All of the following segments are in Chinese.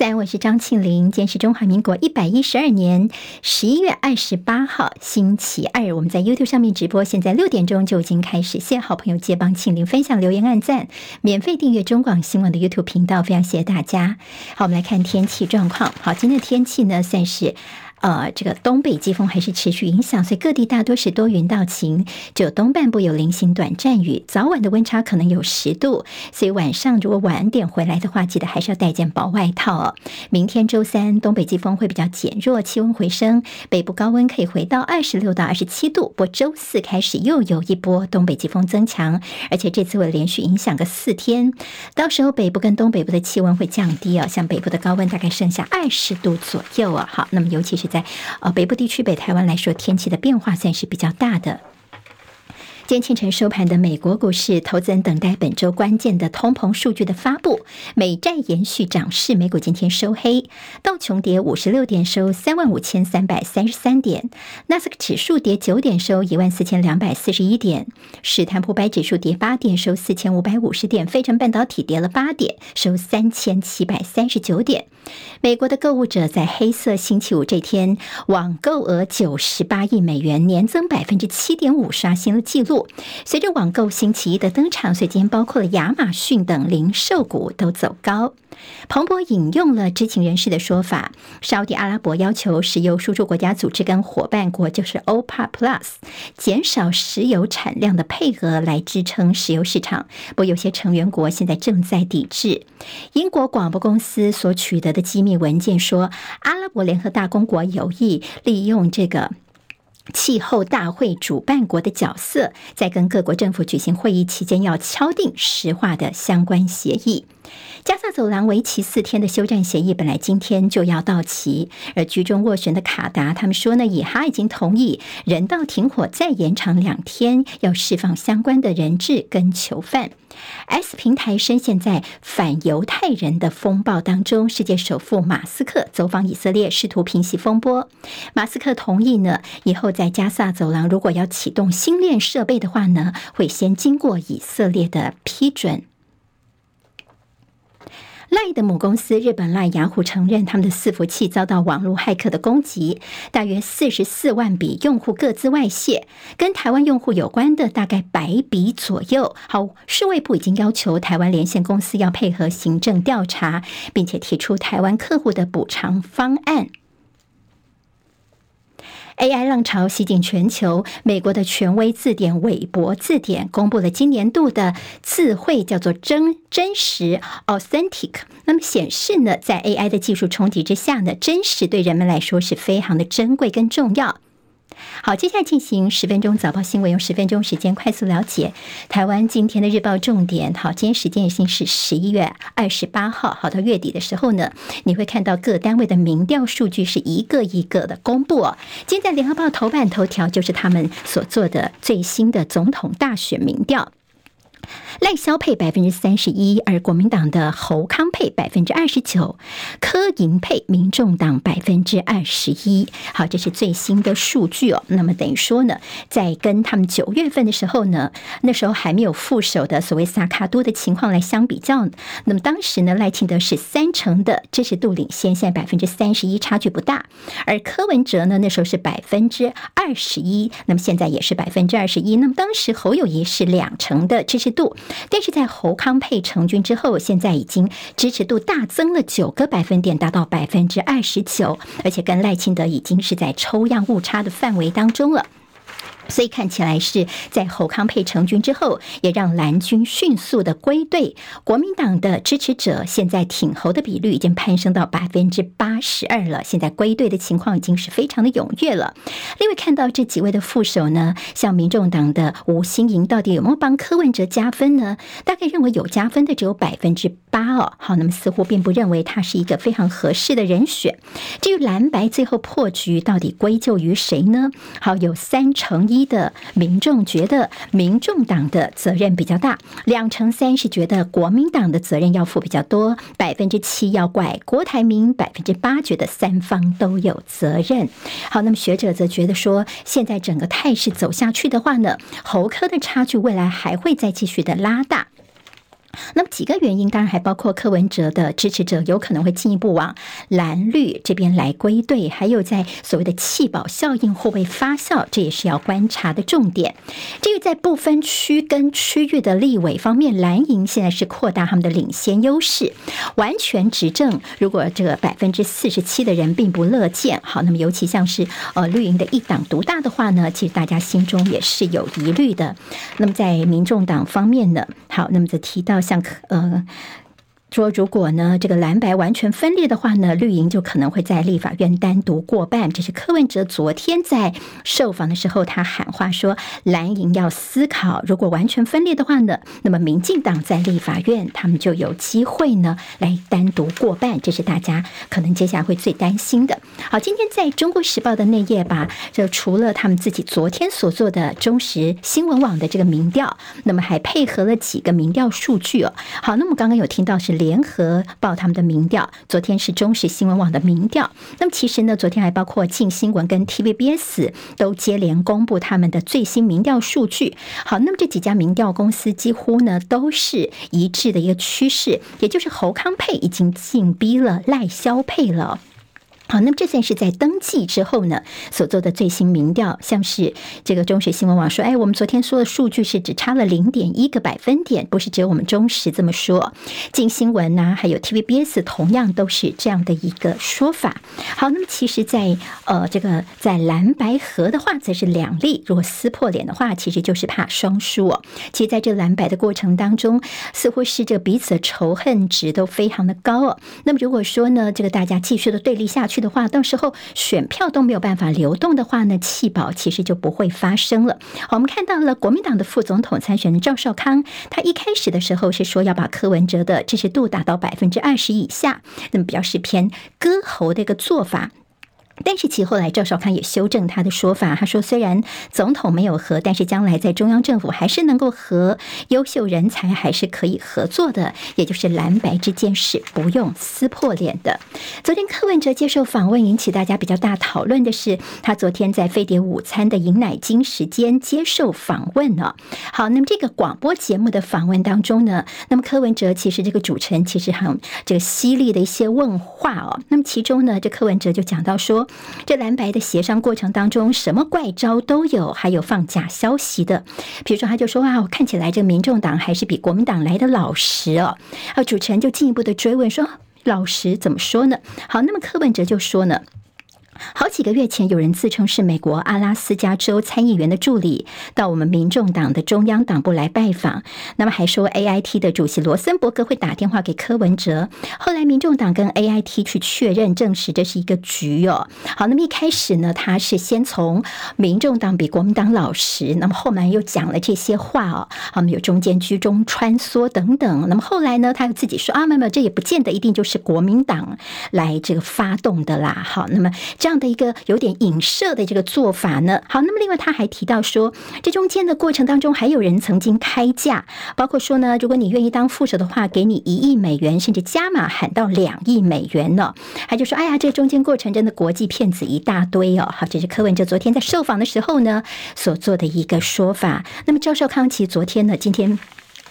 三，我是张庆林。今天是中华民国一百一十二年十一月二十八号，星期二。我们在 YouTube 上面直播，现在六点钟就已经开始。谢谢好朋友接帮庆玲分享留言、按赞，免费订阅中广新闻的 YouTube 频道，非常谢谢大家。好，我们来看天气状况。好，今天的天气呢，算是。呃，这个东北季风还是持续影响，所以各地大多是多云到晴，只有东半部有零星短暂雨。早晚的温差可能有十度，所以晚上如果晚点回来的话，记得还是要带件薄外套哦。明天周三，东北季风会比较减弱，气温回升，北部高温可以回到二十六到二十七度。不过周四开始又有一波东北季风增强，而且这次会连续影响个四天，到时候北部跟东北部的气温会降低哦，像北部的高温大概剩下二十度左右哦。好，那么尤其是在呃北部地区、北台湾来说，天气的变化算是比较大的。今天清晨收盘的美国股市，投资人等待本周关键的通膨数据的发布。美债延续涨势，美股今天收黑，道琼跌五十六点，收三万五千三百三十三点；纳斯克指数跌九点，收一万四千两百四十一点；史坦普百指数跌八点，收四千五百五十点；费城半导体跌了八点，收三千七百三十九点。美国的购物者在黑色星期五这天网购额九十八亿美元，年增百分之七点五，刷新了纪录。随着网购星期一的登场，所以今天包括了亚马逊等零售股都走高。彭博引用了知情人士的说法，沙乌地阿拉伯要求石油输出国家组织跟伙伴国，就是 OPEC Plus，减少石油产量的配额来支撑石油市场。不过有些成员国现在正在抵制。英国广播公司所取得的机密文件说，阿拉伯联合大公国有意利用这个。气候大会主办国的角色，在跟各国政府举行会议期间，要敲定石化的相关协议。加萨走廊为期四天的休战协议本来今天就要到期，而居中斡旋的卡达他们说呢，以哈已经同意人道停火再延长两天，要释放相关的人质跟囚犯。S 平台深陷在反犹太人的风暴当中，世界首富马斯克走访以色列，试图平息风波。马斯克同意呢，以后在加萨走廊如果要启动星链设备的话呢，会先经过以色列的批准。赖的母公司日本赖雅虎承认，他们的伺服器遭到网络骇客的攻击，大约四十四万笔用户各自外泄，跟台湾用户有关的大概百笔左右。好，世卫部已经要求台湾连线公司要配合行政调查，并且提出台湾客户的补偿方案。AI 浪潮席卷全球，美国的权威字典韦伯字典公布了今年度的字汇，叫做真真实 （authentic）。那么显示呢，在 AI 的技术冲击之下呢，真实对人们来说是非常的珍贵跟重要。好，接下来进行十分钟早报新闻，用十分钟时间快速了解台湾今天的日报重点。好，今天时间已经是十一月二十八号，好，到月底的时候呢，你会看到各单位的民调数据是一个一个的公布。今天在联合报头版头条就是他们所做的最新的总统大选民调。赖萧配百分之三十一，而国民党的侯康配百分之二十九，柯银配民众党百分之二十一。好，这是最新的数据哦。那么等于说呢，在跟他们九月份的时候呢，那时候还没有副手的所谓萨卡多的情况来相比较，那么当时呢，赖清德是三成的支持度领先，现在百分之三十一，差距不大。而柯文哲呢，那时候是百分之二十一，那么现在也是百分之二十一。那么当时侯友谊是两成的支持度。但是在侯康配成军之后，现在已经支持度大增了九个百分点，达到百分之二十九，而且跟赖清德已经是在抽样误差的范围当中了。所以看起来是在侯康配成军之后，也让蓝军迅速的归队。国民党的支持者现在挺侯的比率已经攀升到百分之八十二了。现在归队的情况已经是非常的踊跃了。另外看到这几位的副手呢，像民众党的吴欣盈，到底有没有帮柯文哲加分呢？大概认为有加分的只有百分之八哦。好，那么似乎并不认为他是一个非常合适的人选。至于蓝白最后破局到底归咎于谁呢？好，有三成一。的民众觉得民众党的责任比较大，两成三是觉得国民党的责任要负比较多，百分之七要怪郭台铭，百分之八觉得三方都有责任。好，那么学者则觉得说，现在整个态势走下去的话呢，侯科的差距未来还会再继续的拉大。那么几个原因，当然还包括柯文哲的支持者有可能会进一步往蓝绿这边来归队，还有在所谓的弃保效应会不会发酵，这也是要观察的重点。至于在不分区跟区域的立委方面，蓝营现在是扩大他们的领先优势，完全执政。如果这个百分之四十七的人并不乐见，好，那么尤其像是呃绿营的一党独大的话呢，其实大家心中也是有疑虑的。那么在民众党方面呢，好，那么则提到像呃。说如果呢，这个蓝白完全分裂的话呢，绿营就可能会在立法院单独过半。这是柯文哲昨天在受访的时候，他喊话说，蓝营要思考，如果完全分裂的话呢，那么民进党在立法院他们就有机会呢来单独过半。这是大家可能接下来会最担心的。好，今天在中国时报的内页吧，就除了他们自己昨天所做的中时新闻网的这个民调，那么还配合了几个民调数据哦。好，那么刚刚有听到是。联合报他们的民调，昨天是中时新闻网的民调。那么其实呢，昨天还包括镜新闻跟 TVBS 都接连公布他们的最新民调数据。好，那么这几家民调公司几乎呢都是一致的一个趋势，也就是侯康配已经紧逼了赖萧配了。好，那么这算是在登记之后呢所做的最新民调，像是这个中时新闻网说，哎，我们昨天说的数据是只差了零点一个百分点，不是只有我们中时这么说，镜新闻呐，还有 TVBS 同样都是这样的一个说法。好，那么其实在，呃这个在蓝白合的话，则是两立，如果撕破脸的话，其实就是怕双输哦。其实在这蓝白的过程当中，似乎是这个彼此的仇恨值都非常的高哦。那么如果说呢，这个大家继续的对立下去。的话，到时候选票都没有办法流动的话呢，弃保其实就不会发生了。我们看到了国民党的副总统参选人赵少康，他一开始的时候是说要把柯文哲的支持度达到百分之二十以下，那么表示偏割喉的一个做法。但是其后来赵少康也修正他的说法，他说虽然总统没有和，但是将来在中央政府还是能够和优秀人才还是可以合作的，也就是蓝白之间是不用撕破脸的。昨天柯文哲接受访问，引起大家比较大讨论的是，他昨天在飞碟午餐的饮奶金时间接受访问呢。好，那么这个广播节目的访问当中呢，那么柯文哲其实这个主持人其实很这个犀利的一些问话哦。那么其中呢，这柯文哲就讲到说。这蓝白的协商过程当中，什么怪招都有，还有放假消息的。比如说，他就说啊，我看起来这个民众党还是比国民党来的老实哦。啊，主持人就进一步的追问说，老实怎么说呢？好，那么柯文哲就说呢。好几个月前，有人自称是美国阿拉斯加州参议员的助理，到我们民众党的中央党部来拜访。那么还说 AIT 的主席罗森伯格会打电话给柯文哲。后来民众党跟 AIT 去确认，证实这是一个局哦。好，那么一开始呢，他是先从民众党比国民党老实，那么后来又讲了这些话哦。好，有中间居中穿梭等等。那么后来呢，他又自己说啊，没有，这也不见得一定就是国民党来这个发动的啦。好，那么这这样的一个有点影射的这个做法呢，好，那么另外他还提到说，这中间的过程当中还有人曾经开价，包括说呢，如果你愿意当副手的话，给你一亿美元，甚至加码喊到两亿美元呢。他就说，哎呀，这中间过程真的国际骗子一大堆哦。好，这是柯文哲昨天在受访的时候呢所做的一个说法。那么赵少康其实昨天呢，今天。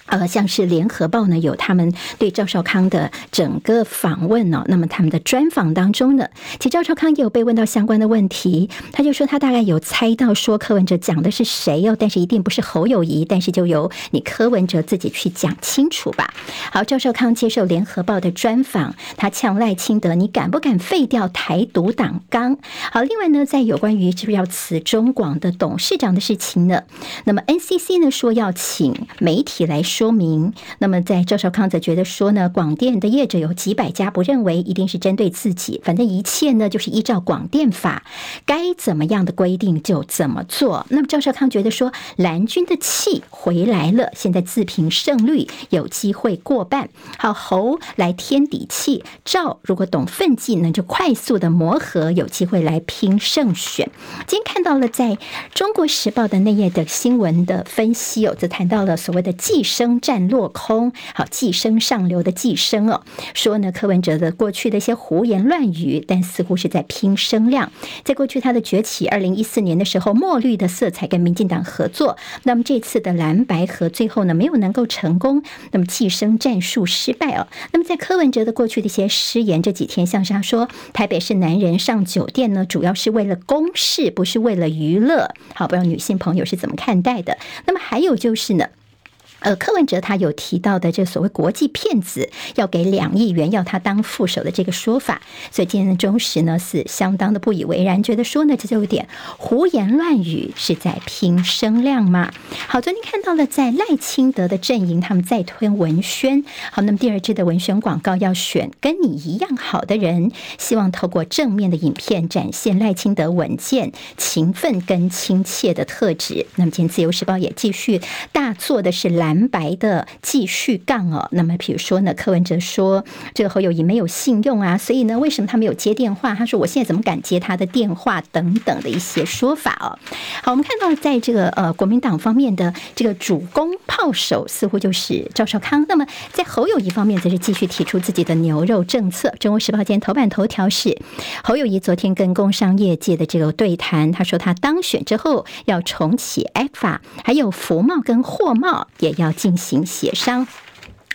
呃，像是联合报呢，有他们对赵少康的整个访问呢、哦。那么他们的专访当中呢，其实赵少康也有被问到相关的问题，他就说他大概有猜到说柯文哲讲的是谁哦，但是一定不是侯友谊，但是就由你柯文哲自己去讲清楚吧。好，赵少康接受联合报的专访，他呛赖清德，你敢不敢废掉台独党纲？好，另外呢，在有关于是不是要辞中广的董事长的事情呢，那么 NCC 呢说要请媒体来说。说明，那么在赵少康则觉得说呢，广电的业者有几百家，不认为一定是针对自己，反正一切呢就是依照广电法该怎么样的规定就怎么做。那么赵少康觉得说，蓝军的气回来了，现在自评胜率有机会过半。好，侯来添底气，赵如果懂分际呢，就快速的磨合，有机会来拼胜选。今天看到了在中国时报的那页的新闻的分析哦，则谈到了所谓的寄生。生战落空。好，寄生上流的寄生哦，说呢柯文哲的过去的一些胡言乱语，但似乎是在拼声量。在过去他的崛起，二零一四年的时候，墨绿的色彩跟民进党合作，那么这次的蓝白合最后呢没有能够成功，那么寄生战术失败哦。那么在柯文哲的过去的一些失言，这几天像是他说台北市男人上酒店呢，主要是为了公事，不是为了娱乐。好，不知道女性朋友是怎么看待的？那么还有就是呢。呃，柯文哲他有提到的这所谓国际骗子要给两亿元要他当副手的这个说法，所以今天的中时呢是相当的不以为然，觉得说呢这就有点胡言乱语，是在拼声量吗？好，昨天看到了在赖清德的阵营，他们在推文宣，好，那么第二支的文宣广告要选跟你一样好的人，希望透过正面的影片展现赖清德稳健、勤奋跟亲切的特质。那么今天自由时报也继续大做的是来。蓝白的继续杠哦，那么比如说呢，柯文哲说这个侯友谊没有信用啊，所以呢，为什么他没有接电话？他说我现在怎么敢接他的电话？等等的一些说法哦。好，我们看到在这个呃国民党方面的这个主攻炮手似乎就是赵少康，那么在侯友谊方面则是继续提出自己的牛肉政策。中国时报今天头版头条是侯友谊昨天跟工商业界的这个对谈，他说他当选之后要重启 ECFA，还有服贸跟货贸也。要进行协商。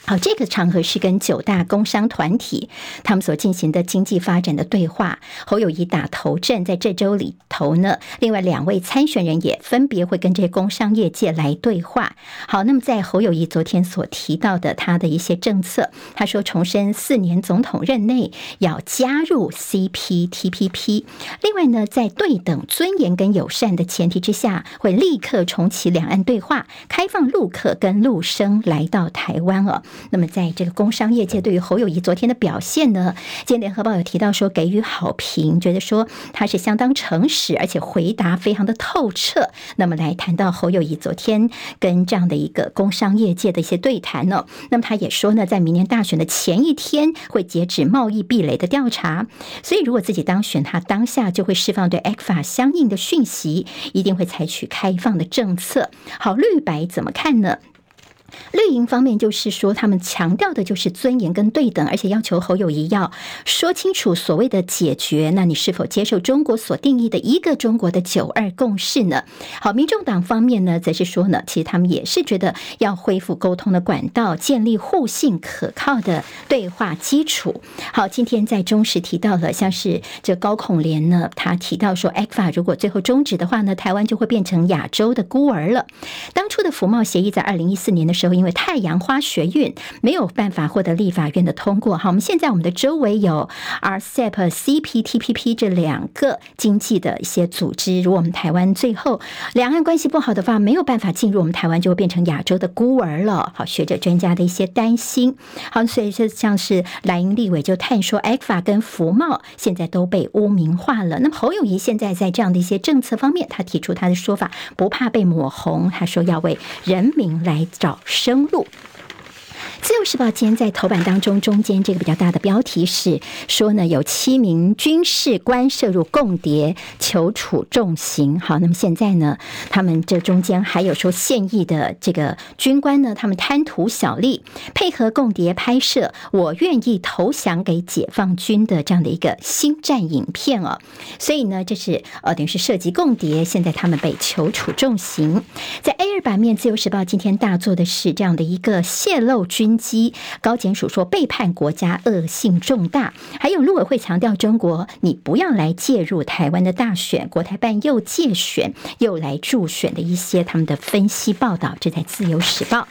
好，这个场合是跟九大工商团体他们所进行的经济发展的对话。侯友宜打头阵，在这周里头呢，另外两位参选人也分别会跟这些工商业界来对话。好，那么在侯友宜昨天所提到的他的一些政策，他说重申四年总统任内要加入 CPTPP。另外呢，在对等、尊严跟友善的前提之下，会立刻重启两岸对话，开放陆客跟陆生来到台湾哦。那么，在这个工商业界对于侯友谊昨天的表现呢，今天联合报有提到说给予好评，觉得说他是相当诚实，而且回答非常的透彻。那么来谈到侯友谊昨天跟这样的一个工商业界的一些对谈呢，那么他也说呢，在明年大选的前一天会截止贸易壁垒的调查，所以如果自己当选，他当下就会释放对 ECFA 相应的讯息，一定会采取开放的政策。好，绿白怎么看呢？绿营方面就是说，他们强调的就是尊严跟对等，而且要求侯友谊要说清楚所谓的解决。那你是否接受中国所定义的一个中国的九二共识呢？好，民众党方面呢，则是说呢，其实他们也是觉得要恢复沟通的管道，建立互信可靠的对话基础。好，今天在中时提到了，像是这高孔连呢，他提到说，ECFA 如果最后终止的话呢，台湾就会变成亚洲的孤儿了。当初的服贸协议在二零一四年的时候。因为太阳花学运没有办法获得立法院的通过，好，我们现在我们的周围有 RCEP、CPTPP 这两个经济的一些组织，如果我们台湾最后两岸关系不好的话，没有办法进入，我们台湾就会变成亚洲的孤儿了。好，学者专家的一些担心，好，所以就像是蓝营立委就探说，ECFA 跟福茂现在都被污名化了。那么侯友谊现在在这样的一些政策方面，他提出他的说法，不怕被抹红，他说要为人民来找。生路。时报今天在头版当中，中间这个比较大的标题是说呢，有七名军事官涉入共谍，求处重刑。好，那么现在呢，他们这中间还有说现役的这个军官呢，他们贪图小利，配合共谍拍摄“我愿意投降给解放军”的这样的一个心战影片哦。所以呢，这是呃等于是涉及共谍，现在他们被求处重刑。在 A 二版面，自由时报今天大做的是这样的一个泄露军。机高检署说背叛国家，恶性重大。还有陆委会强调中国，你不要来介入台湾的大选。国台办又借选又来助选的一些他们的分析报道，这在自由时报。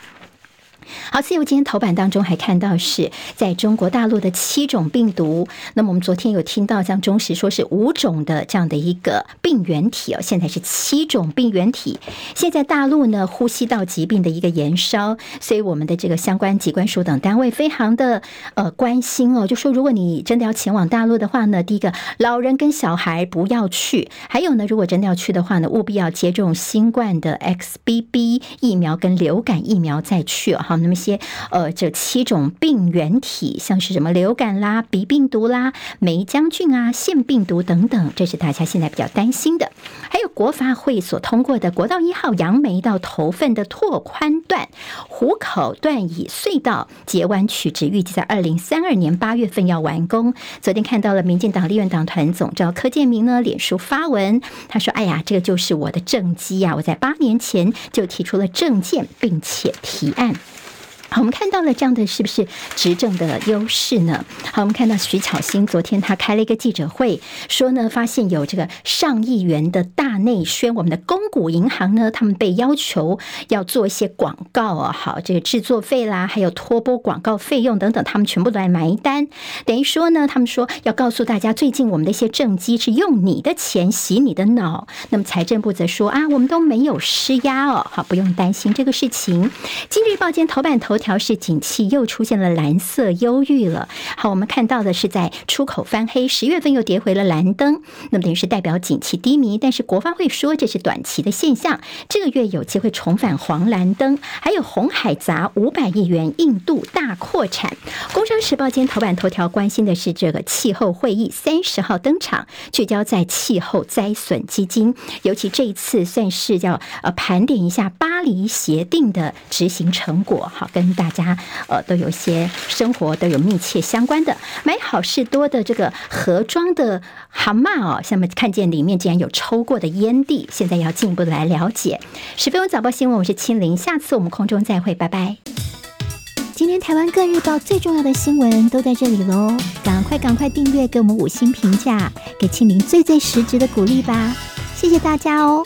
好，自由今天头版当中还看到是在中国大陆的七种病毒。那么我们昨天有听到像中时说是五种的这样的一个病原体哦，现在是七种病原体。现在大陆呢，呼吸道疾病的一个延烧，所以我们的这个相关机关署等单位非常的呃关心哦，就说如果你真的要前往大陆的话呢，第一个老人跟小孩不要去，还有呢，如果真的要去的话呢，务必要接种新冠的 XBB 疫苗跟流感疫苗再去哦。好，那么些呃这七种病原体，像是什么流感啦、鼻病毒啦、霉浆菌啊、腺病毒等等，这是大家现在比较担心的。还有国发会所通过的国道一号杨梅到头份的拓宽段、湖口段以隧道截弯取直，预计在二零三二年八月份要完工。昨天看到了民进党立院党团总召柯建铭呢，脸书发文，他说：“哎呀，这个就是我的政绩呀！我在八年前就提出了政见，并且提案。”我们看到了这样的是不是执政的优势呢？好，我们看到徐巧芯昨天他开了一个记者会，说呢，发现有这个上亿元的大内宣，我们的公股银行呢，他们被要求要做一些广告啊，好，这个制作费啦，还有托播广告费用等等，他们全部都来埋单。等于说呢，他们说要告诉大家，最近我们的一些政绩是用你的钱洗你的脑。那么财政部则说啊，我们都没有施压哦，好，不用担心这个事情。今日报今天头版头调试景气又出现了蓝色忧郁了。好，我们看到的是在出口翻黑，十月份又跌回了蓝灯，那么等于是代表景气低迷。但是国发会说这是短期的现象，这个月有机会重返黄蓝灯。还有红海砸五百亿元，印度大扩产。工商时报今天头版头条关心的是这个气候会议三十号登场，聚焦在气候灾损基金，尤其这一次算是要呃盘点一下巴黎协定的执行成果。好，跟。大家呃都有些生活都有密切相关的，买好事多的这个盒装的蛤蟆哦，下面看见里面竟然有抽过的烟蒂，现在要进一步的来了解。十分钟早报新闻，我是清林，下次我们空中再会，拜拜。今天台湾各日报最重要的新闻都在这里喽，赶快赶快订阅，给我们五星评价，给清林最最实质的鼓励吧，谢谢大家哦。